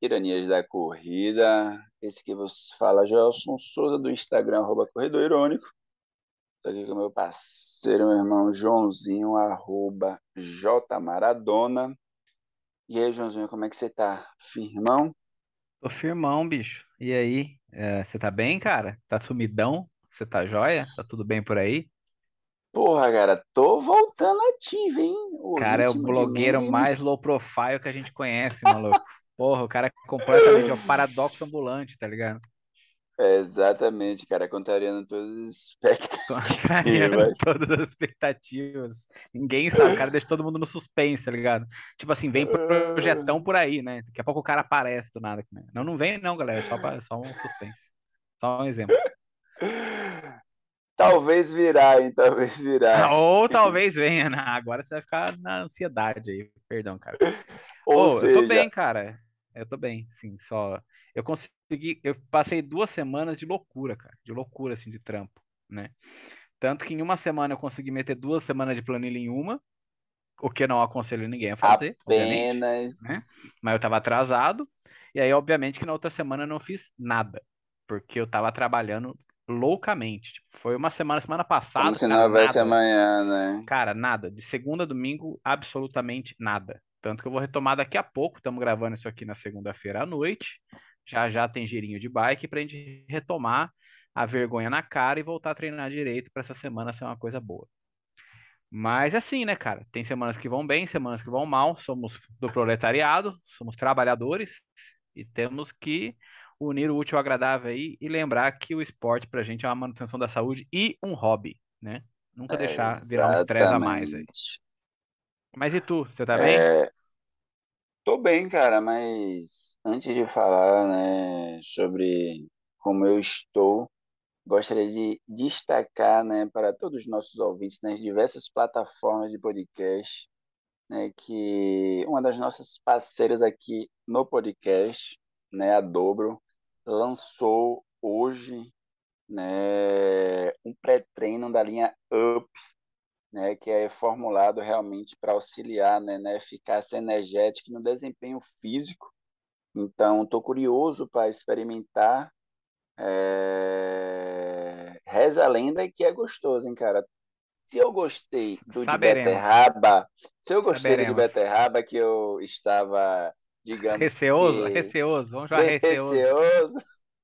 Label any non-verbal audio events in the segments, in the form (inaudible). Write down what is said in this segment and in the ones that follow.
Iranias da Corrida. Esse que vos fala, Gelson Souza, do Instagram, arroba Corredor Irônico. Estou aqui com meu parceiro, meu irmão Joãozinho, arroba J Maradona. E aí, Joãozinho, como é que você tá? Firmão? Tô firmão, bicho. E aí, é, você tá bem, cara? Tá sumidão? Você tá joia? Tá tudo bem por aí? Porra, cara, tô voltando ativo, hein? O Cara, é o blogueiro mais low profile que a gente conhece, maluco. Porra, o cara é completamente é um paradoxo ambulante, tá ligado? É, exatamente, cara, contrariando todas as (laughs) Contrariando expectativas. todas as expectativas. Ninguém sabe, o cara deixa todo mundo no suspense, tá ligado? Tipo assim, vem projetão por aí, né? Daqui a pouco o cara aparece do nada. né? Não, não vem não, galera, é só, pra- só um suspense. Só um exemplo. Talvez virar, hein? Talvez virar. (laughs) Ou talvez venha, né? Agora você vai ficar na ansiedade aí. Perdão, cara. Ou Ô, eu tô seja, bem, cara. Eu tô bem, sim, só eu consegui, eu passei duas semanas de loucura, cara, de loucura assim de trampo, né? Tanto que em uma semana eu consegui meter duas semanas de planilha em uma, o que eu não aconselho ninguém a fazer, obviamente, apenas. né? Mas eu tava atrasado, e aí obviamente que na outra semana eu não fiz nada, porque eu tava trabalhando loucamente. Tipo, foi uma semana, semana Como passada, se cara, não houvesse nada. amanhã, né? Cara, nada. De segunda a domingo, absolutamente nada. Tanto que eu vou retomar daqui a pouco. Estamos gravando isso aqui na segunda-feira à noite. Já já tem girinho de bike pra gente retomar a vergonha na cara e voltar a treinar direito para essa semana ser uma coisa boa. Mas é assim, né, cara? Tem semanas que vão bem, semanas que vão mal. Somos do proletariado, somos trabalhadores e temos que unir o útil ao agradável aí e lembrar que o esporte pra gente é uma manutenção da saúde e um hobby, né? Nunca deixar virar um estresse a mais aí. Mas e tu, você tá bem? É, tô bem, cara, mas antes de falar, né, sobre como eu estou, gostaria de destacar, né, para todos os nossos ouvintes nas diversas plataformas de podcast, né, que uma das nossas parceiras aqui no podcast, né, a Dobro, lançou hoje, né, um pré-treino da linha Up, né, que é formulado realmente para auxiliar, né, na eficácia energética e no desempenho físico. Então, estou curioso para experimentar. É... Reza a lenda que é gostoso, hein, cara? Se eu gostei do de Saberemos, beterraba, se eu gostei do de saberemos. beterraba que eu estava, (laughs) digamos Receoso? que Receoso, vamos chamar receoso. receoso,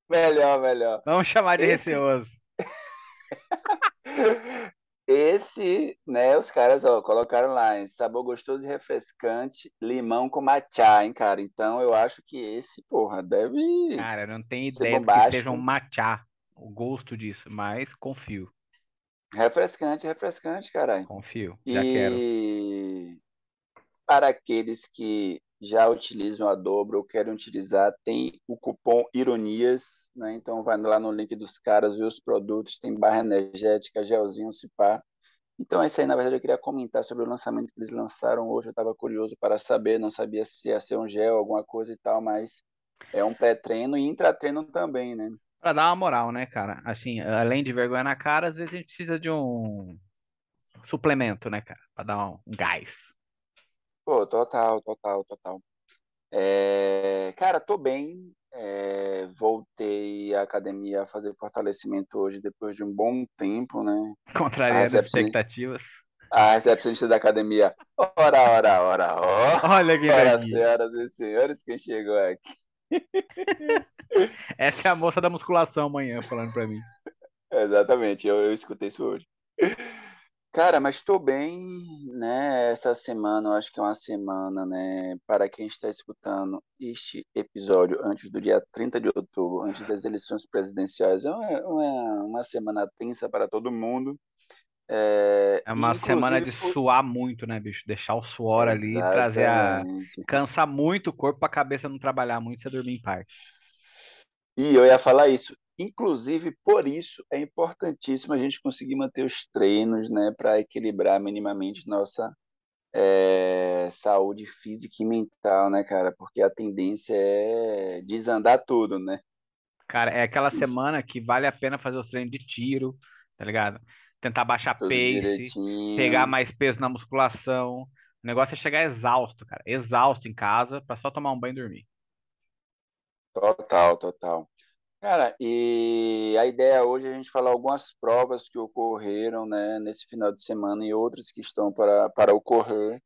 melhor, melhor. Vamos chamar de Esse receoso. (laughs) Esse, né, os caras, ó, colocaram lá, hein, sabor gostoso e refrescante, limão com matcha, hein, cara? Então eu acho que esse, porra, deve Cara, não tenho ser ideia do que seja um bombástico. matcha, o gosto disso, mas confio, Refrescante, refrescante, caralho. confio, já quero. Para aqueles que já utilizam a Dobro ou querem utilizar, tem o cupom Ironias, né? Então vai lá no link dos caras, vê os produtos, tem barra energética, gelzinho, cipá. Então é isso aí, na verdade eu queria comentar sobre o lançamento que eles lançaram hoje, eu estava curioso para saber, não sabia se ia ser um gel, alguma coisa e tal, mas é um pré-treino e intratreino também, né? Pra dar uma moral, né, cara? Assim, além de vergonha na cara, às vezes a gente precisa de um suplemento, né, cara? Pra dar um gás. Pô, total, total, total. É, cara, tô bem. é, voltei à academia a fazer fortalecimento hoje depois de um bom tempo, né? (laughs) Contrariando as expectativas. a recepcionista da academia. Ora, ora, ora, ora. Olha quem Ora, aqui. senhoras e senhores, quem chegou aqui? (laughs) Essa é a moça da musculação amanhã falando pra mim. (laughs) Exatamente, eu, eu escutei isso hoje. Cara, mas estou bem, né? Essa semana, eu acho que é uma semana, né? Para quem está escutando este episódio antes do dia 30 de outubro, antes das eleições presidenciais, é uma, uma, uma semana tensa para todo mundo. É, É uma semana de suar muito, né, bicho? Deixar o suor ali, trazer a. Exatamente. Cansa muito o corpo pra cabeça não trabalhar muito e você dormir em paz. E eu ia falar isso. Inclusive, por isso é importantíssimo a gente conseguir manter os treinos, né, para equilibrar minimamente nossa é, saúde física e mental, né, cara? Porque a tendência é desandar tudo, né? Cara, é aquela semana que vale a pena fazer os treinos de tiro, tá ligado? Tentar baixar Tudo pace, direitinho. pegar mais peso na musculação. O negócio é chegar exausto, cara. Exausto em casa, pra só tomar um banho e dormir. Total, total. Cara, e a ideia hoje é a gente falar algumas provas que ocorreram, né, nesse final de semana e outras que estão para, para ocorrer.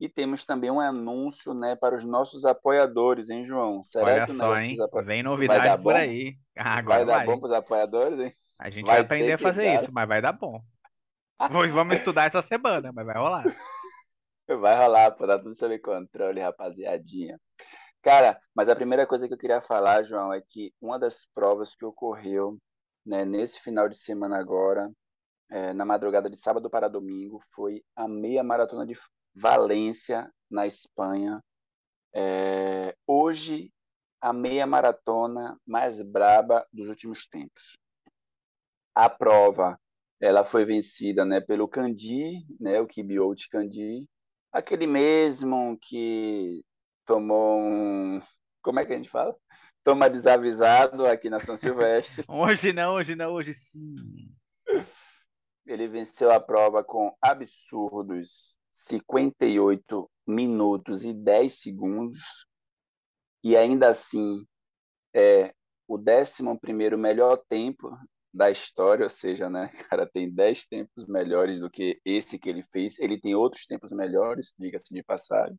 E temos também um anúncio, né, para os nossos apoiadores, hein, João? Será Olha que só, hein? apo... Vem vai dar novidade por bom? aí. Ah, Vai agora dar vai. bom para os apoiadores, hein? A gente vai Vai aprender a fazer dar. isso, mas vai dar bom. Vamos vamos estudar essa semana, mas vai rolar. (laughs) Vai rolar, pô, tá tudo sob controle, rapaziadinha. Cara, mas a primeira coisa que eu queria falar, João, é que uma das provas que ocorreu, né, nesse final de semana agora, é, na madrugada de sábado para domingo, foi a meia maratona de Valência, na Espanha. É, hoje, a meia maratona mais braba dos últimos tempos. A prova, ela foi vencida, né, pelo Candi, né, o Kibiote Candi, aquele mesmo que tomou um, como é que a gente fala? Toma desavisado aqui na São Silvestre. (laughs) Hoje não, hoje não, hoje sim. Ele venceu a prova com absurdos 58 minutos e 10 segundos e ainda assim é o 11º melhor tempo da história, ou seja, né, (laughs) cara, tem 10 tempos melhores do que esse que ele fez. Ele tem outros tempos melhores, diga-se de passagem.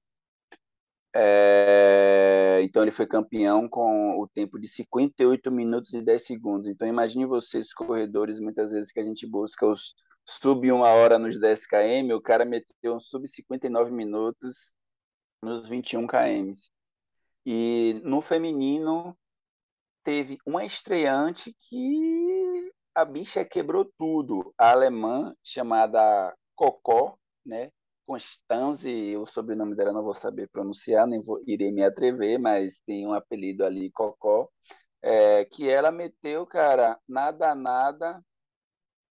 É, então ele foi campeão com o tempo de 58 minutos e 10 segundos. Então imagine vocês, corredores, muitas vezes que a gente busca os sub uma hora nos 10 km, o cara meteu um sub 59 minutos nos 21 km. E no feminino teve uma estreante que a bicha quebrou tudo. A alemã chamada Cocó, né? Constanze, o sobrenome dela não vou saber pronunciar, nem vou, irei me atrever, mas tem um apelido ali, Cocó, é, que ela meteu, cara, nada, nada,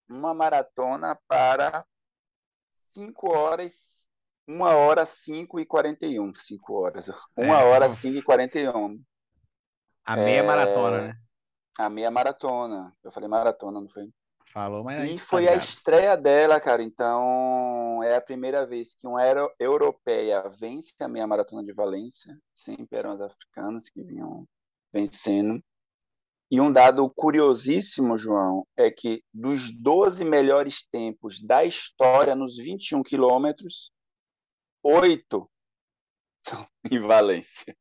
uma maratona para 5 horas, 1 hora 5 e 41, 5 horas, 1 É, hora uf, 5 e 41, a meia maratona, né? a meia maratona, eu falei maratona, não foi? Falou, mas E tá foi a estreia dela, cara. Então, é a primeira vez que uma euro- europeia vence a meia maratona de Valência. Sempre eram as africanas que vinham vencendo. E um dado curiosíssimo, João, é que dos 12 melhores tempos da história nos 21 quilômetros, oito (laughs) são em Valência.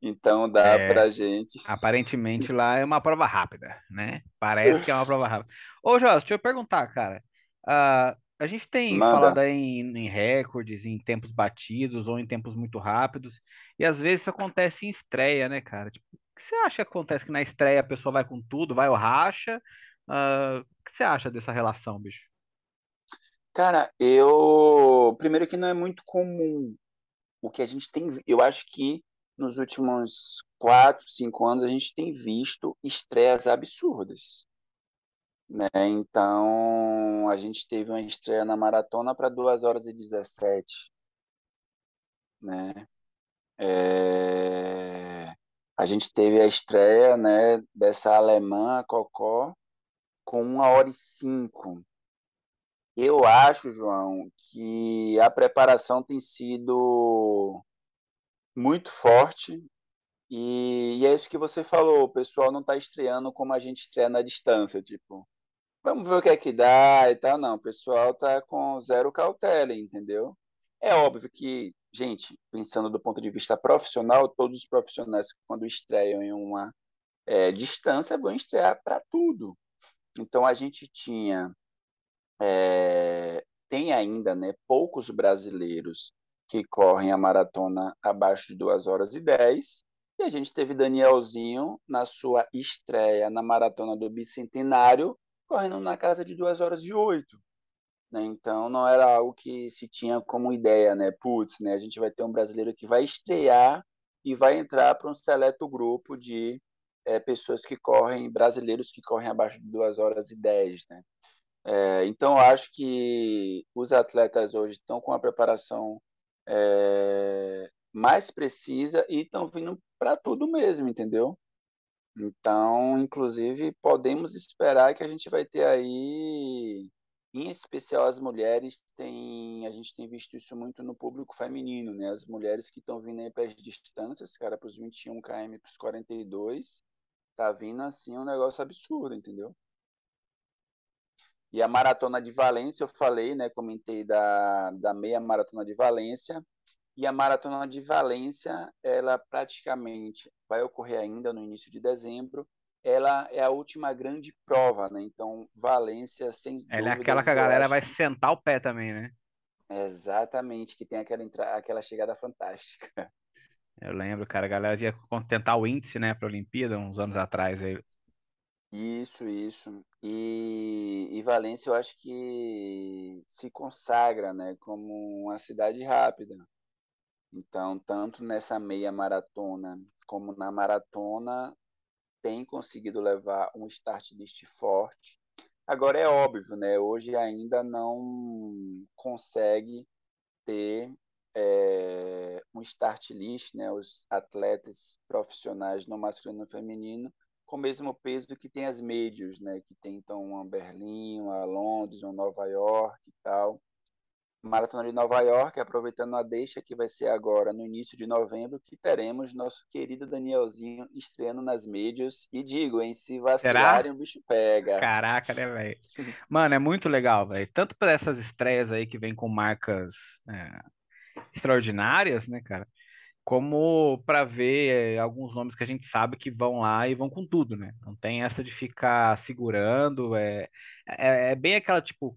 Então, dá É, pra gente. aparentemente lá é uma prova rápida, né? Parece que é uma prova rápida. Ô, Joss, deixa eu perguntar, cara. Ah, a gente tem falado Manda. aí em, em recordes, em tempos batidos ou em tempos muito rápidos, e às vezes isso acontece em estreia, né, cara? Tipo, o que você acha que acontece que na estreia a pessoa vai com tudo, vai ou racha? Ah, o que você acha dessa relação, bicho? Cara, eu. Primeiro que não é muito comum o que a gente tem, eu acho que nos últimos quatro, cinco anos a gente tem visto estreias absurdas, né? Então a gente teve uma estreia na maratona para 2 horas e 17, né? É, A gente teve a estreia, né, dessa alemã, a Cocó, com 1 hora e 5. Eu acho, João, que a preparação tem sido muito forte E, e é isso que você falou, o pessoal não está estreando como a gente estreia na distância, tipo, vamos ver o que é que dá e tal. Não, o pessoal tá com zero cautela, entendeu? É óbvio que, gente, pensando do ponto de vista profissional, todos os profissionais, quando estreiam em uma é, distância, vão estrear para tudo. Então a gente tinha, é, tem ainda, né, poucos brasileiros que correm a maratona abaixo de 2 horas e 10. E a gente teve Danielzinho na sua estreia na maratona do Bicentenário, correndo na casa de 2 horas e 8. Né? Então não era algo que se tinha como ideia, né? Putz, né? A gente vai ter um brasileiro que vai estrear e vai entrar para um seleto grupo de é, pessoas que correm, brasileiros que correm abaixo de 2 horas e 10, né? É, então acho que os atletas hoje estão com a preparação é, mais precisa e estão vindo para tudo mesmo, entendeu? Então, inclusive, podemos esperar que a gente vai ter aí em especial as mulheres têm, a gente tem visto isso muito no público feminino, né? As mulheres que estão vindo aí para as distâncias, cara, para os 21 km, para os 42, tá vindo assim um negócio absurdo, entendeu? E a maratona de Valência, eu falei, né? Comentei da, da meia maratona de Valência. E a maratona de Valência, ela praticamente vai ocorrer ainda no início de dezembro ela é a última grande prova, né? Então, Valência, sem Ela é aquela que a galera vai sentar o pé também, né? Exatamente, que tem aquela, entra... aquela chegada fantástica. Eu lembro, cara, a galera ia tentar o índice, né, para a Olimpíada uns anos atrás. Aí. Isso, isso. E, e Valência, eu acho que se consagra, né, como uma cidade rápida. Então, tanto nessa meia maratona como na maratona, tem conseguido levar um start list forte. Agora é óbvio, né? Hoje ainda não consegue ter é, um start list, né? Os atletas profissionais no masculino e no feminino com o mesmo peso que tem as médios, né? Que tem então uma Berlim, uma Londres, uma Nova York e tal. Maratona de Nova York, aproveitando a deixa que vai ser agora no início de novembro, que teremos nosso querido Danielzinho estreando nas mídias. E digo, em se vacilarem, o bicho pega. Caraca, né, velho? (laughs) Mano, é muito legal, velho. Tanto para essas estreias aí que vem com marcas é, extraordinárias, né, cara? Como para ver é, alguns nomes que a gente sabe que vão lá e vão com tudo, né? Não tem essa de ficar segurando. É, é, é bem aquela, tipo,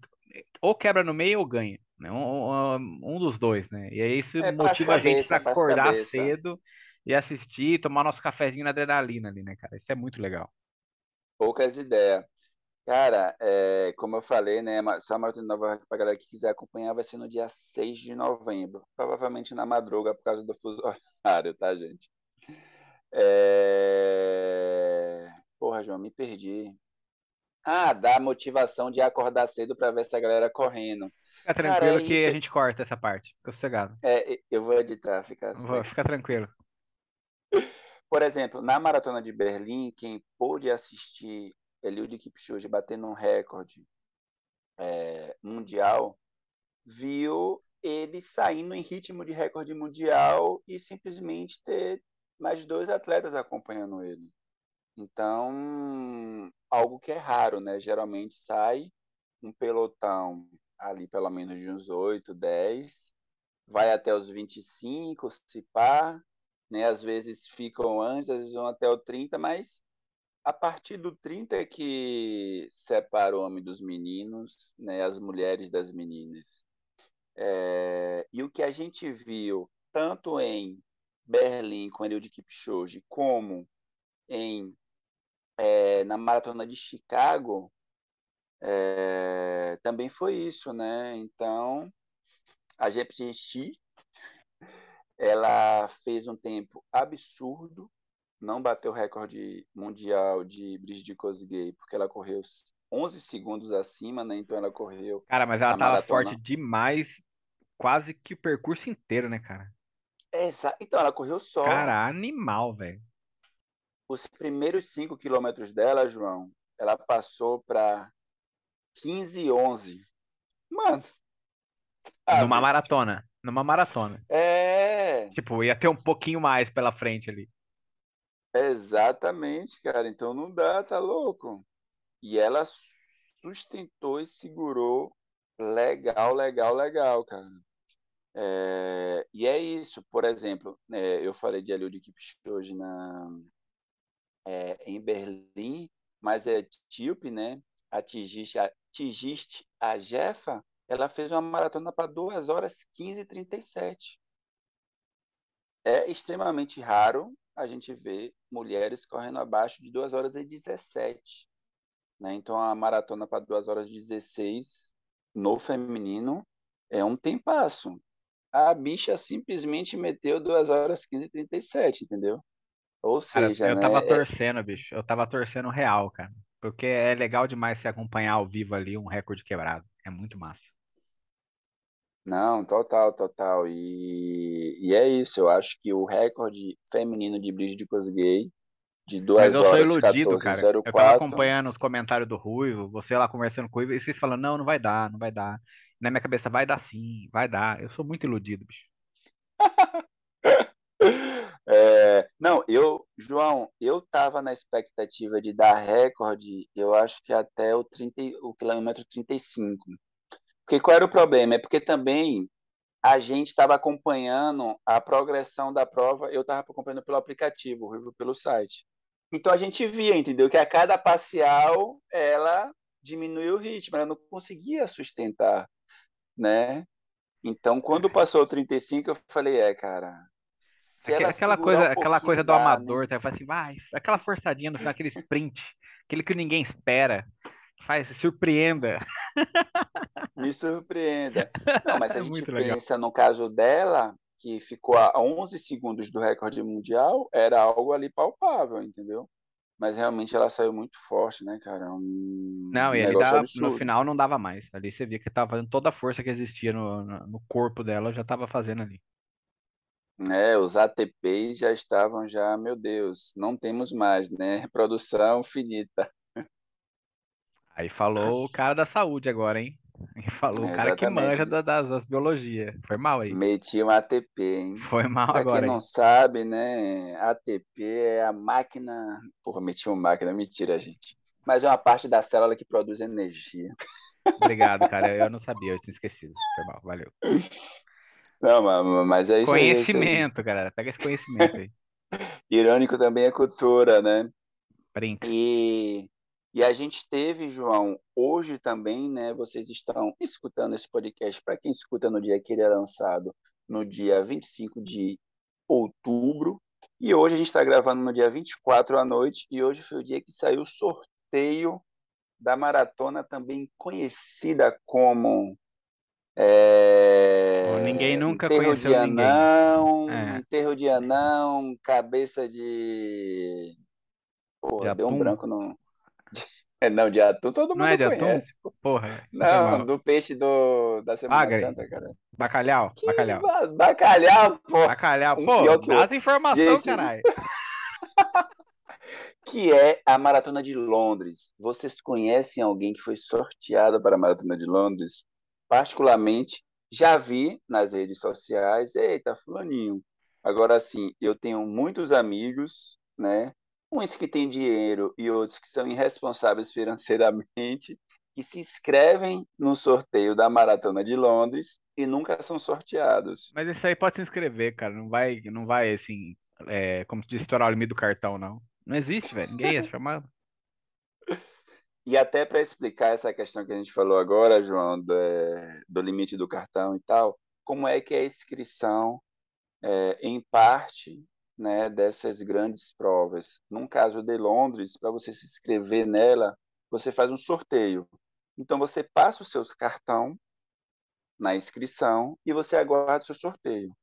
ou quebra no meio ou ganha. Né? Um, um, dos dois, né? E aí isso é, motiva a gente para acordar cabeça. cedo e assistir, tomar nosso cafezinho na adrenalina ali, né, cara? Isso é muito legal. Poucas ideias. Cara, é, como eu falei, né, só a Maratona de Nova York, pra galera que quiser acompanhar, vai ser no dia 6 de novembro. Provavelmente na madruga, por causa do fuso (laughs) horário, tá, gente? É... Porra, João, me perdi. Ah, dá motivação de acordar cedo para ver essa galera correndo. Fica tranquilo Cara, é que isso... a gente corta essa parte. Fica sossegado. É, eu vou editar, fica Vou, Fica tranquilo. (laughs) Por exemplo, na Maratona de Berlim, quem pôde assistir Eliud Kipchoge batendo um recorde é, mundial, viu ele saindo em ritmo de recorde mundial e simplesmente ter mais dois atletas acompanhando ele. Então, algo que é raro, né? Geralmente sai um pelotão ali pelo menos de uns 8, 10, vai até os 25, se pá, né? Às vezes ficam antes, às vezes vão até o 30, mas a partir do 30 é que separa o homem dos meninos, né? As mulheres das meninas. É... E o que a gente viu, tanto em Berlim com Eliud Kipchoge, como em é, na maratona de Chicago, é, também foi isso, né? Então, a GPXT, ela fez um tempo absurdo, não bateu o recorde mundial de Brigitte Kosgei, porque ela correu 11 segundos acima, né? Então ela correu. Cara, mas ela tava maratona. forte demais, quase que o percurso inteiro, né, cara? É, então ela correu só. Cara, animal, velho. Os primeiros 5 quilômetros dela, João, ela passou para 15 e 11. Mano. Sabe? Numa maratona. Numa maratona. É. Tipo, ia ter um pouquinho mais pela frente ali. Exatamente, cara. Então não dá, tá louco? E ela sustentou e segurou legal, legal, legal, cara. É, e é isso, por exemplo, é, eu falei de Eliud Kipchoge na, é, em Berlim, mas é etíope, né? Atingiste, atingiste a Jefa, ela fez uma maratona para 2 horas 15 e 37. É extremamente raro a gente ver mulheres correndo abaixo de 2 horas e 17. Né? Então, a maratona para 2 horas e 16 no feminino é um tempasso. A bicha simplesmente meteu 2 horas 15 e 37, entendeu? Ou seja, cara, eu né? tava é torcendo, bicho. Eu tava torcendo real, cara. Porque é legal demais se acompanhar ao vivo ali um recorde quebrado. É muito massa. Não, total, total. E, e é isso. Eu acho que o recorde feminino de Bridget Kosgei de Mas 2 eu sou horas iludido, cara. Eu tava 14h04. acompanhando os comentários do Ruivo, você lá conversando com o Ruivo, e vocês falando, não, não vai dar, não vai dar. Na minha cabeça, vai dar sim, vai dar. Eu sou muito iludido, bicho. (laughs) É, não, eu, João, eu tava na expectativa de dar recorde, eu acho que até o 30, e- o quilômetro 35. Porque qual era o problema? É porque também a gente estava acompanhando a progressão da prova, eu estava acompanhando pelo aplicativo, pelo site. Então a gente via, entendeu? Que a cada parcial ela diminuía o ritmo, ela não conseguia sustentar, né? Então quando passou o 35, eu falei, é, cara, Aquela coisa, um aquela coisa do né? amador, tá? Fala assim, vai, aquela forçadinha no final, aquele sprint, aquele que ninguém espera. Faz, se surpreenda. (laughs) Me surpreenda. Não, mas se É a gente muito legal. pensa no caso dela, que ficou a 11 segundos do recorde mundial, era algo ali palpável, entendeu? Mas realmente ela saiu muito forte, né, cara? Um Não, e ali no final não dava mais. Ali você via que tava fazendo toda a força que existia no, no corpo dela, já tava fazendo ali. É, os ATPs já estavam já, meu Deus, não temos mais, né? Produção finita. Aí falou o cara da saúde agora, hein? (laughs) E falou o cara que manja da- das, das biologia. Foi mal aí. Meti um ATP, hein? Foi mal Pra quem agora aí. não sabe, né? ATP é a máquina. Porra, meti uma máquina, mentira, gente. Mas é uma parte da célula que produz energia. Obrigado, (laughs) cara. Eu não sabia, eu tinha esquecido. Foi mal, valeu. Não, ma- mas é isso aí, é isso aí. Conhecimento, galera. Pega esse conhecimento aí. (laughs) Irônico também é cultura, né? Brinca. E, e a gente teve, João, hoje também, né? Vocês estão escutando esse podcast, para quem escuta no dia que ele é lançado, no dia 25 de outubro. E hoje a gente está gravando no dia 24 à noite, e hoje foi o dia que saiu o sorteio da maratona, também conhecida como é, ninguém nunca enterro conheceu de ninguém. anão, É. enterro de anão, cabeça de. De deu um branco no. É, não, de atum todo Não mundo é de atum? conhece. pô. Porra, foi Não, do peixe do, da Semana Bagre. Santa, cara. Bacalhau, Que bacalhau. ba- bacalhau, pô. Bacalhau. Um Pô, o dá as informações, Gente, caralho. (laughs) que é a Maratona de Londres. Vocês conhecem alguém que foi sorteado para a Maratona de Londres? Particularmente, já vi nas redes sociais, eita, fulaninho. Agora sim, eu tenho muitos amigos, né? Uns que têm dinheiro e outros que são irresponsáveis financeiramente, que se inscrevem no sorteio da Maratona de Londres e nunca são sorteados. Mas isso aí pode se inscrever, cara. Não vai, não vai assim, é, como se diz, estourar o limite do cartão, não. Não existe, velho. Ninguém é chamado. (laughs) E até para explicar essa questão que a gente falou agora, João, do, é, do limite do cartão e tal, como é que é a inscrição, é, em parte, né, dessas grandes provas? Num caso de Londres, para você se inscrever nela, você faz um sorteio. Então você passa o seu cartão na inscrição e você aguarda o seu sorteio.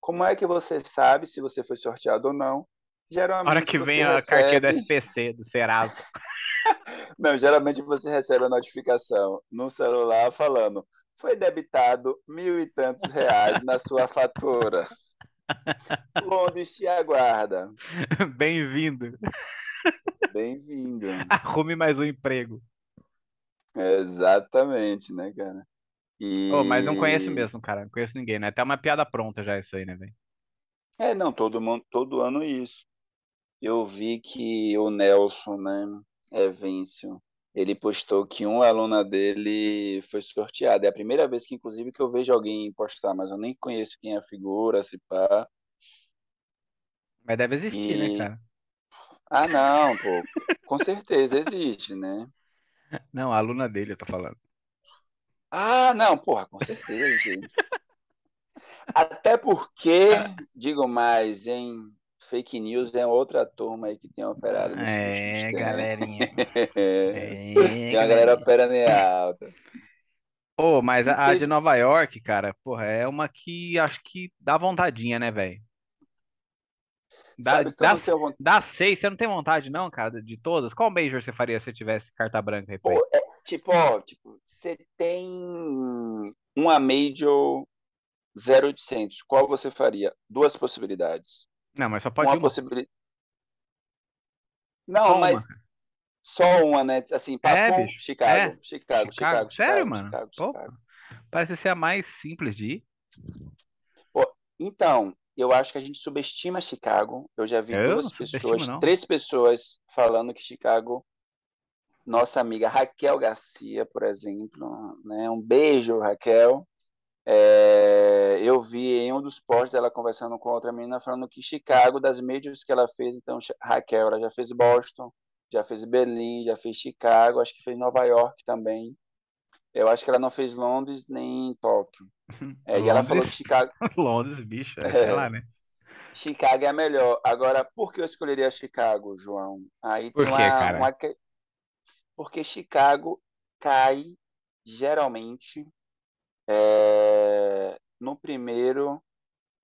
Como é que você sabe se você foi sorteado ou não? Na hora Geralmente que vem a cartinha do. SPC, do Serasa. (laughs) Não, geralmente você recebe a notificação no celular falando: foi debitado mil e tantos reais na sua fatura. Londres te aguarda. (laughs) Bem-vindo. Bem-vindo. Arrume mais um emprego. Exatamente, né, cara? Ô, mas não conheço E mesmo, cara. Não conheço ninguém, né? Até uma piada pronta já isso aí, né, velho? é, não, todo mundo, todo ano isso. Eu vi que o Nelson, né, Evêncio, ele postou que um aluna dele foi sorteado. É a primeira vez que, inclusive, que eu vejo alguém postar, mas eu nem conheço quem é a figura, se pá. Mas deve existir, né, E cara? ah, não, pô, com certeza existe, né? Não, a aluna dele, eu tô falando. Ah, não, porra, com certeza existe. Até porque, (laughs) digo mais, em fake news é outra turma aí que tem operado É, galerinha. (laughs) Tem É, uma galera operando alta. Pô, mas a, a de. Nova York, cara, porra, é uma que acho que dá vontadinha, né, velho? Dá, dá, vontade. dá seis, você não tem vontade, não, cara, de todas? Qual Major você faria se tivesse carta branca aí? Pô, é, tipo, ó, tipo, você tem uma Major 0800, qual você faria? Duas possibilidades. Não, mas só pode Uma uma. possibilidade. Não, Só mas uma. só uma, né? Assim, É, papum, bicho. Chicago, É. Chicago, Chicago. Chicago, Sério, Chicago, mano? Chicago, Chicago. parece ser a mais simples de ir. Pô, então, eu acho que a gente subestima Chicago. Eu já vi Eu duas pessoas, não. três pessoas falando que Chicago, nossa amiga Raquel Garcia, por exemplo, né? Um beijo, Raquel. É, eu vi em um dos posts ela conversando com outra menina falando que Chicago, das majors que ela fez, então Raquel, ela já fez Boston, já fez Berlim, já fez Chicago, acho que fez Nova York também. Eu acho que ela não fez Londres nem Tóquio. (laughs) É, e ela falou que Londres, Chicago, (laughs) Londres, bicho, é, é, lá, né? Chicago é a melhor. Agora, por que eu escolheria Chicago, João? Aí Por tem quê, uma, cara? uma que- porque Chicago cai geralmente é, no primeiro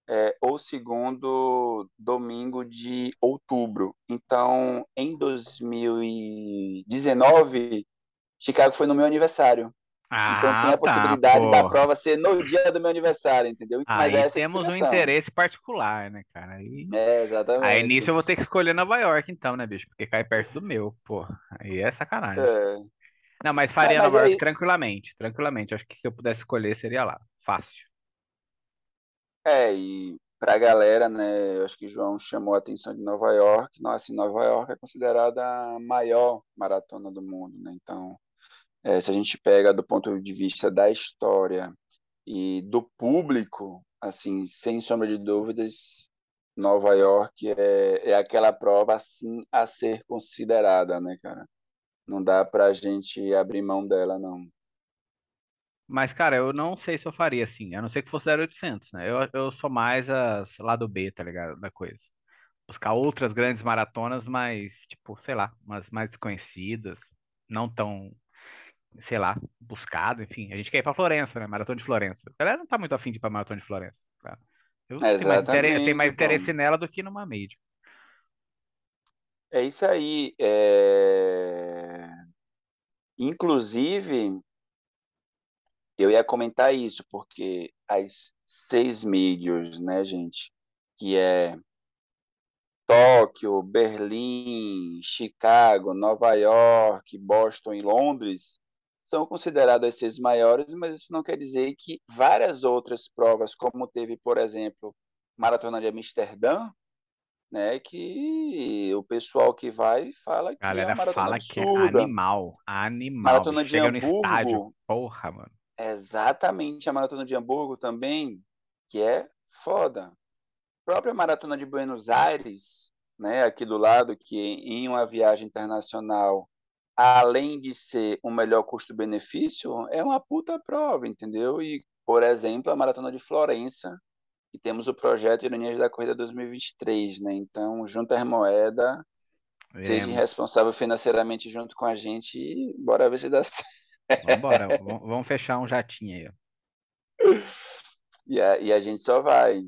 é, ou segundo domingo de outubro. Então, em 2019, Chicago foi no meu aniversário. Então tem Ah, a tá, possibilidade da pô. prova ser no dia do meu aniversário, entendeu? Mas Aí a temos um interesse particular, né, cara? Aí, É, aí exatamente. nisso eu vou ter que escolher Nova York, então, né, bicho? Porque cai perto do meu, pô. Aí é sacanagem. É. Não, mas Não, faria mas Nova York aí, tranquilamente, tranquilamente. Acho que se eu pudesse escolher, seria lá. Fácil. é, e pra galera, né, eu acho que o João chamou a atenção de Nova York. Nossa, assim, Nova York é considerada a maior maratona do mundo, né? Então, é, se a gente pega do ponto de vista da história e do público, assim, sem sombra de dúvidas, Nova York é, é aquela prova, assim, a ser considerada, né, cara? Não dá pra gente abrir mão dela, não. Mas, cara, eu não sei se eu faria assim, a não ser que fosse 0800, né? Eu, eu sou mais as lado B, tá ligado? Da coisa. Buscar outras grandes maratonas, mas, tipo, sei lá, umas mais desconhecidas, não tão, sei lá, buscado, enfim. A gente quer ir pra Florença, né? Maratona de Florença. A galera não tá muito afim de ir pra Maratona de Florença, cara. Eu tenho mais interesse, tenho mais interesse nela do que numa major. É isso aí. É... Inclusive, eu ia comentar isso, porque as seis majors, né, gente, que é Tóquio, Berlim, Chicago, Nova York, Boston e Londres, são consideradas as seis maiores, mas isso não quer dizer que várias outras provas, como teve, por exemplo, Maratona de Amsterdã, né, que o pessoal que vai fala que é Galera uma maratona fala que é absurda. animal, animal, Maratona de Chega no estádio, Hamburgo, porra, mano. exatamente a maratona de Hamburgo também, que é foda. A própria maratona de Buenos Aires, né, aqui do lado, que em uma viagem internacional, além de ser um melhor custo-benefício, é uma puta prova, entendeu? E, por exemplo, a maratona de Florença, que temos o projeto Ironias da Corrida 2023, né? Então, junta as moedas, seja Veremos. responsável financeiramente junto com a gente e bora ver se dá (laughs) certo. Vambora, vamos fechar um jatinho aí, ó. E a, e a gente só vai.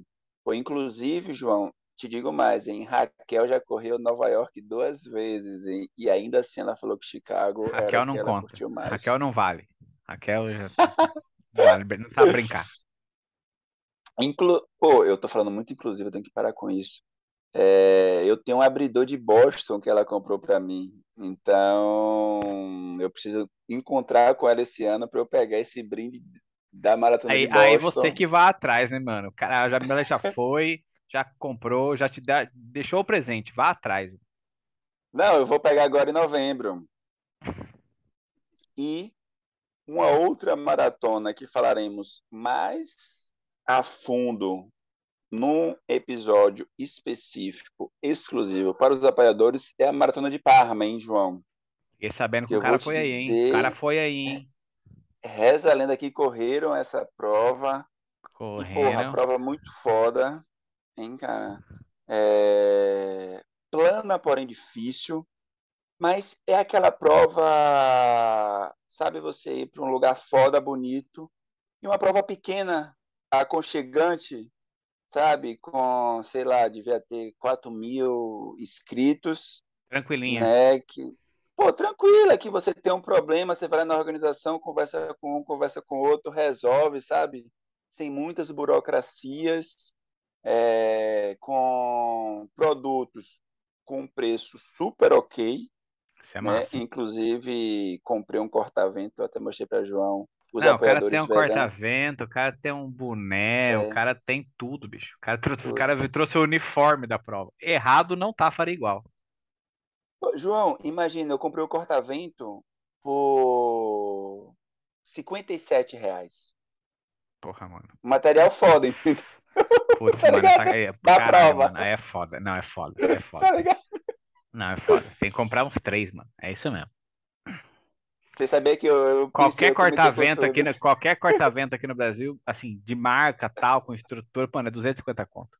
Pô, inclusive, João, te digo mais, hein? Raquel já correu Nova York duas vezes, hein? E ainda assim ela falou que Chicago Raquel não que ela conta. curtiu mais. Raquel não vale. Raquel já (laughs) não vale, não sabe brincar. Inclu... Pô, eu tô falando muito inclusive, eu tenho que parar com isso. É, eu tenho um abridor de Boston que ela comprou para mim. Então, eu preciso encontrar com ela esse ano para eu pegar esse brinde da Maratona de Aí, aí você Boston. que vai atrás, né, mano? O cara, a Jamila já (laughs) foi, já comprou, já te dá- deixou o presente. Vá atrás. Não, eu vou pegar agora em novembro. E uma outra maratona que falaremos mais a fundo num episódio específico, exclusivo para os apoiadores, é a Maratona de Parma, hein, João? Fiquei sabendo que Eu o cara foi aí, hein? O cara foi aí, hein? Reza a lenda que correram essa prova. E, porra, prova muito foda, hein, cara? É, Plana, porém difícil. Mas é aquela prova, sabe, você ir para um lugar foda, bonito, e uma prova pequena, aconchegante, sabe? Com, sei lá, devia ter 4 mil inscritos, Tranquilinha. né? Que, pô, tranquila, que você tem um problema, você vai na organização, conversa com um, conversa com outro, resolve, sabe? Sem muitas burocracias, é, com produtos com preço super ok. Isso é né? massa. Inclusive, comprei um corta-vento, até mostrei para João. Os Não, o cara apoiadores tem um corta-vento, o cara tem um boné, o É, cara tem tudo, bicho. O cara, trou- o cara trouxe o uniforme da prova. Errado não tá, faria igual. João, imagina, eu comprei o corta-vento por 57 reais. Porra, mano. Material foda, (laughs) entendeu? Putz, Tá mano, ligado? essa, é, caralho, prova. mano, é foda. Não, é foda, é Tá foda. ligado? Não, é foda. Tem que comprar uns três, mano. É isso mesmo. Você sabia que eu, eu Qualquer corta-vento aqui, no, qualquer corta-vento aqui no Brasil, assim, de marca, tal, com estrutura, mano, é 250 conto.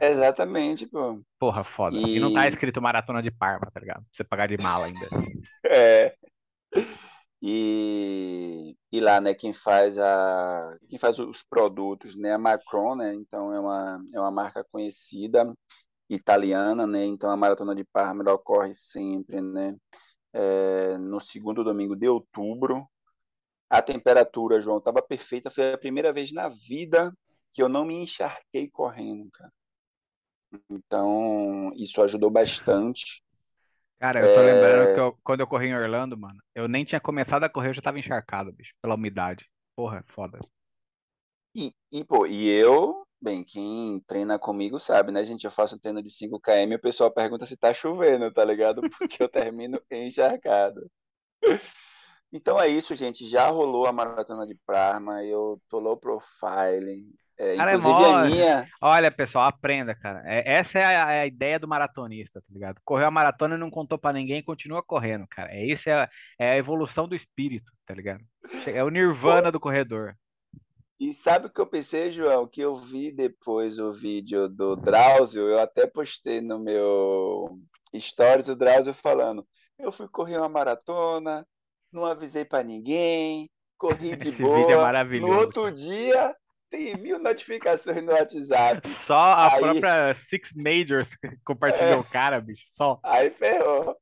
É, Exatamente, pô. porra, foda. E não tá escrito Maratona de Parma, tá ligado? Pra você pagar de mala ainda. (laughs) é, e, e lá, né, quem faz a, quem faz os produtos, né, a Macron, né, então é uma, é uma marca conhecida, italiana, né, então a Maratona de Parma ocorre sempre, né, é, no segundo domingo de outubro. A temperatura, João, estava perfeita, foi a primeira vez na vida que eu não me encharquei correndo, cara. Então, isso ajudou bastante. Cara, eu tô lembrando que É, eu- quando eu corri em Orlando, mano, eu nem tinha começado a correr, eu já tava encharcado, bicho, pela umidade. Porra, foda. E, e, pô, e eu, bem, quem treina comigo sabe, né, gente? Eu faço um treino de 5 km e o pessoal pergunta se tá chovendo, tá ligado? (laughs) Porque eu termino encharcado. (laughs) Então é isso, gente. Já rolou a maratona de Parma, eu tô low profile. É, Cara, é inclusive a mó. minha, Olha, pessoal, aprenda, cara. É- essa é a, é a ideia do maratonista, tá ligado? Correu a maratona e não contou pra ninguém, continua correndo, cara. É isso, é, a- é a evolução do espírito, tá ligado? É o nirvana do corredor. E sabe o que eu pensei, João? Que eu vi depois o vídeo do Drauzio, eu até postei no meu stories o Drauzio falando: eu fui correr uma maratona, não avisei pra ninguém, corri de Esse vídeo é boa. No maravilhoso, outro dia, tem mil notificações no WhatsApp. (laughs) Só a Aí, própria Six Majors (laughs) compartilhou é, o cara, bicho. Só. aí ferrou.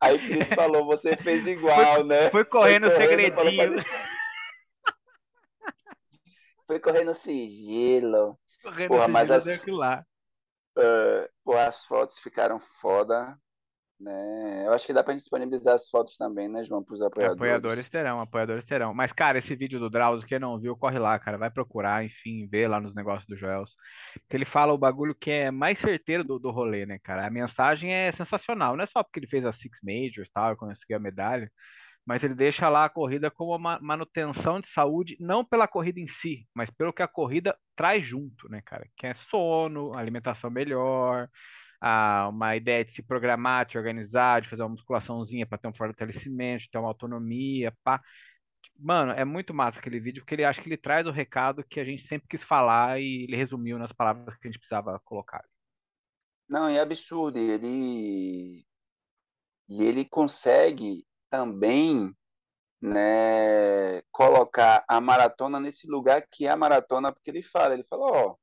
Aí Cris falou: você fez Foi, igual, né? foi Foi correndo correndo, falou pra segredinho. Foi correndo sigilo. Correndo Porra, mas sigilo as, deu aquilo lá. eh, pô, as fotos ficaram foda, né? Eu acho que dá pra gente disponibilizar as fotos também, né, João, pros Apoiadores apoiadores. terão, apoiadores terão. Mas, cara, esse vídeo do Drauzio, quem não viu, corre lá, cara. Vai procurar, enfim, vê lá nos negócios do Joels. Que ele fala o bagulho que é mais certeiro do, do rolê, né, cara? A mensagem é sensacional. Não é só porque ele fez a Six Majors, tal, e conseguiu a medalha, mas ele deixa lá a corrida como uma manutenção de saúde, não pela corrida em si, mas pelo que a corrida traz junto, né, cara? Que é sono, alimentação melhor, ah, uma ideia de se programar, de organizar, de fazer uma musculaçãozinha para ter um fortalecimento, ter uma autonomia, pá. Mano, é muito massa aquele vídeo, porque ele acha que ele traz o recado que a gente sempre quis falar e ele resumiu nas palavras que a gente precisava colocar. Não, é absurdo. Ele, e ele consegue também, né, colocar a maratona nesse lugar que é a maratona, porque ele fala, ele fala, ó,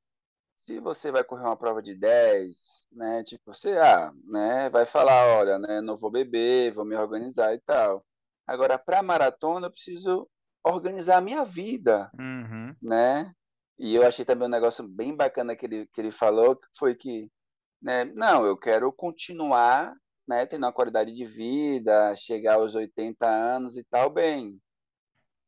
se você vai correr uma prova de 10, né, tipo, você, ah, né, vai falar, olha, né, não vou beber, vou me organizar e tal. Agora, para maratona, eu preciso organizar a minha vida, Uhum. né? E eu achei também um negócio bem bacana que ele, que ele falou, que foi que, né, não, eu quero continuar, né, tendo uma qualidade de vida, chegar aos 80 anos e tal, bem.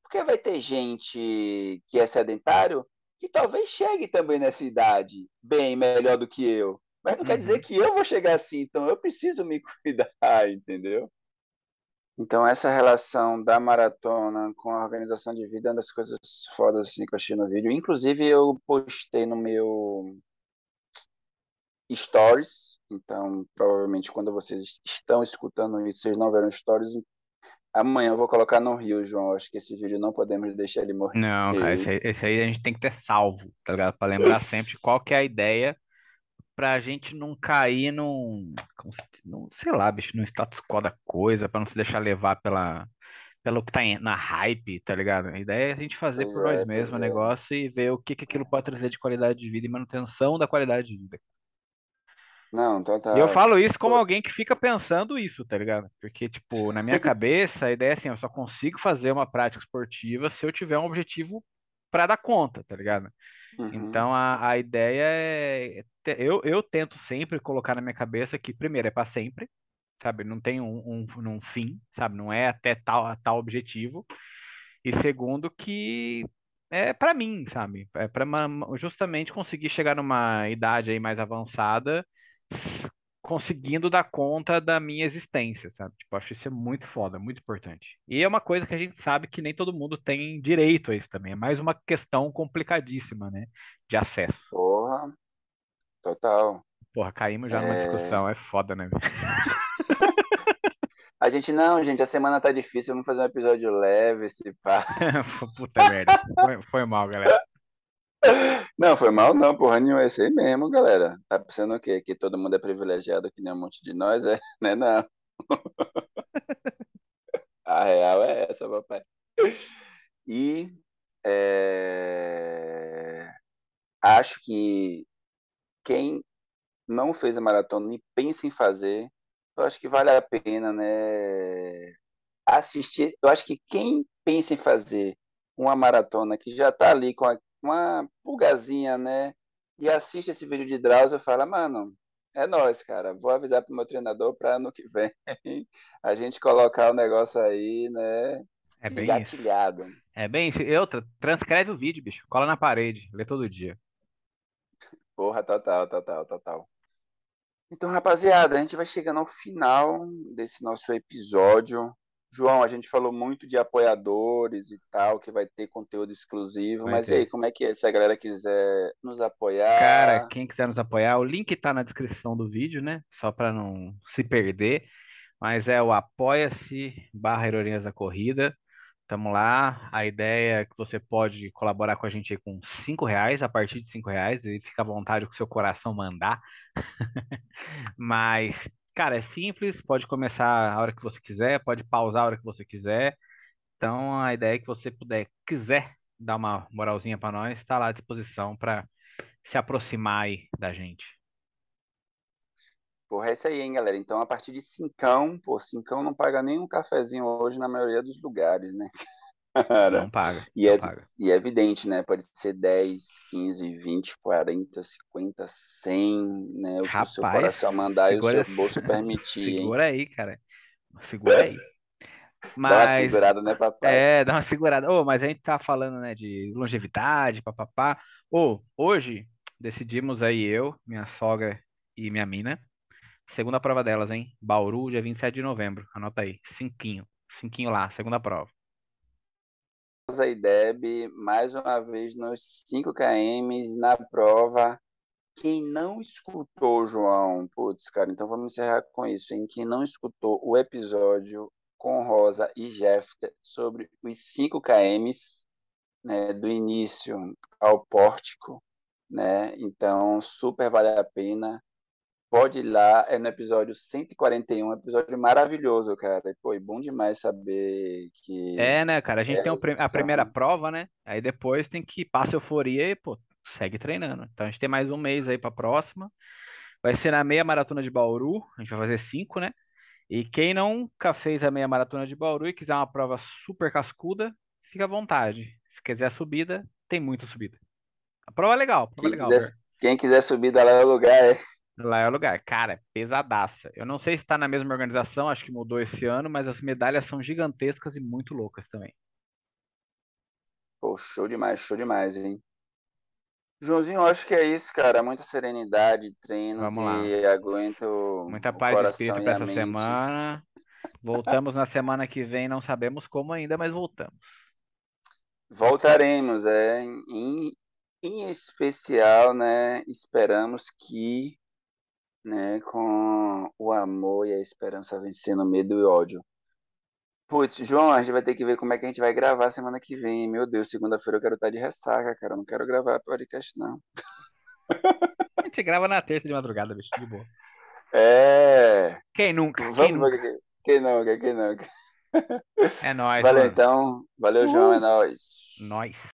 Porque vai ter gente que é sedentário que talvez chegue também nessa idade bem melhor do que eu. Mas não quer dizer Uhum. que eu vou chegar assim, então eu preciso me (laughs) cuidar, entendeu? Então essa relação da maratona com a organização de vida é uma das coisas fodas assim, que eu achei no vídeo. Inclusive eu postei no meu stories, então provavelmente quando vocês estão escutando isso, vocês não verão stories. Amanhã eu vou colocar no Rio, João. Acho que esse vídeo não podemos deixar ele morrer. Não, cara, esse aí, esse aí a gente tem que ter salvo, tá ligado? Pra lembrar (laughs) sempre qual que é a ideia pra gente não cair num, num, sei lá, bicho, no status quo da coisa, pra não se deixar levar pela, pelo que tá na hype, tá ligado? A ideia é a gente fazer Pois por nós é, mesmos o é. negócio e ver o que que aquilo pode trazer de qualidade de vida e manutenção da qualidade de vida. Não, E eu falo isso como alguém que fica pensando isso, tá ligado? Porque, tipo, na minha (laughs) cabeça, a ideia é assim, eu só consigo fazer uma prática esportiva se eu tiver um objetivo pra dar conta, tá ligado? Uhum. Então a, a ideia é. te- Eu, eu tento sempre colocar na minha cabeça que, primeiro, é para sempre, sabe? Não tem um, um, um fim, sabe? Não é até tal, tal objetivo. E segundo, que é para mim, sabe? É para justamente conseguir chegar numa idade aí mais avançada, conseguindo dar conta da minha existência, sabe? Tipo, acho isso é muito foda, muito importante. E é uma coisa que a gente sabe que nem todo mundo tem direito a isso também. É mais uma questão complicadíssima, né? De acesso. Porra, total. Porra, caímos já numa É, discussão, é foda, né? A gente, não, gente, a semana tá difícil, vamos fazer um episódio leve, se pá. (laughs) Puta merda. Foi, foi mal, galera. Não, foi mal não, porra nenhuma, é isso aí mesmo, galera. Tá pensando o quê? Que todo mundo é privilegiado que nem um monte de nós, é? Né, (laughs) não. (laughs) A real é essa, papai. E é, acho que quem não fez a maratona e pensa em fazer, eu acho que vale a pena, né? Assistir. Eu acho que quem pensa em fazer uma maratona que já tá ali com a- uma pulgazinha, né? E assiste esse vídeo de Drauzio e fala, mano, é nóis, cara. Vou avisar pro meu treinador para ano que vem (laughs) a gente colocar o negócio aí, né? É bem isso. É bem isso. E outra, transcreve o vídeo, bicho. Cola na parede, lê todo dia. Porra, total, total, total. Então, rapaziada, a gente vai chegando ao final desse nosso episódio. João, a gente falou muito de apoiadores e tal, que vai ter conteúdo exclusivo, Vai mas e ter. aí, como é que é? Se a galera quiser nos Cara, apoiar, quem quiser nos apoiar, o link tá na descrição do vídeo, né? Só para não se perder. Mas é o apoia-se barra Heroinhas da Corrida. Tamo lá. A ideia é que você pode colaborar com a gente aí com cinco reais, a partir de cinco reais, e fica à vontade com o seu coração mandar. (laughs) Mas, cara, é simples, pode começar a hora que você quiser, pode pausar a hora que você quiser. Então, a ideia é que você puder, quiser dar uma moralzinha pra nós, está lá à disposição para se aproximar aí da gente. porra, é isso aí, hein, galera? Então, a partir de cincão, pô, cincão não paga nem um cafezinho hoje na maioria dos lugares, né, (laughs) Não cara? paga, E não é, paga. e é evidente, né? Pode ser 10, 15, 20, 40, 50, 100, né? O que o seu Rapaz, coração mandar e o seu bolso (laughs) permitir, hein? segura aí, cara. Segura aí. Dá uma Mas segurada, né, papai? é, dá uma segurada. Ô, mas a gente tá falando, né, de longevidade, papapá. Ô, hoje decidimos aí eu, minha sogra e minha mina, segunda prova delas, hein? Bauru, dia 27 de novembro. Anota aí, cinquinho. Cinquinho lá, segunda prova. Rosa e Deb, mais uma vez nos 5 km na prova. Quem não escutou, João, putz, cara, então vamos encerrar com isso, hein? Quem não escutou o episódio com Rosa e Jeffter sobre os 5 km, né, do início ao pórtico, né? Então, super vale a pena. Pode ir lá, é no episódio 141, um episódio maravilhoso, cara. E, pô, e bom demais saber que É, né, cara? A gente tem elas pri- a primeira prova, né? Aí depois tem que passar euforia e, pô, segue treinando. Então a gente tem mais um mês aí pra próxima. Vai ser na meia maratona de Bauru. A gente vai fazer cinco, né? E quem nunca fez a meia maratona de Bauru e quiser uma prova super cascuda, fica à vontade. Se quiser subida, tem muita subida. A prova é legal, a prova é Quem legal, quiser, quem quiser subir da lá é o lugar, é. Lá é o lugar. Cara, é pesadaça. Eu não sei se tá na mesma organização, acho que mudou esse ano, mas as medalhas são gigantescas e muito loucas também. Pô, show demais, show demais, hein? Joãozinho, eu acho que é isso, cara. Muita serenidade, treinos Vamos lá. e aguento Muita paz de espírito para essa mente. semana. Voltamos na semana que vem, não sabemos como ainda, mas voltamos. Voltaremos, é. Em, em especial, né? Esperamos que, né, com o amor e a esperança vencendo o medo e ódio. Putz, João, a gente vai ter que ver como é que a gente vai gravar semana que vem. Meu Deus, segunda-feira eu quero estar de ressaca, cara. Eu não quero gravar podcast, não. (laughs) A gente grava na terça de madrugada, bicho, de boa. É. Quem nunca? Quem Vamos nunca? ver quem, quem não, quem não. É nóis, Valeu mano. então. Valeu, João. É Uhul. nóis. Nóis.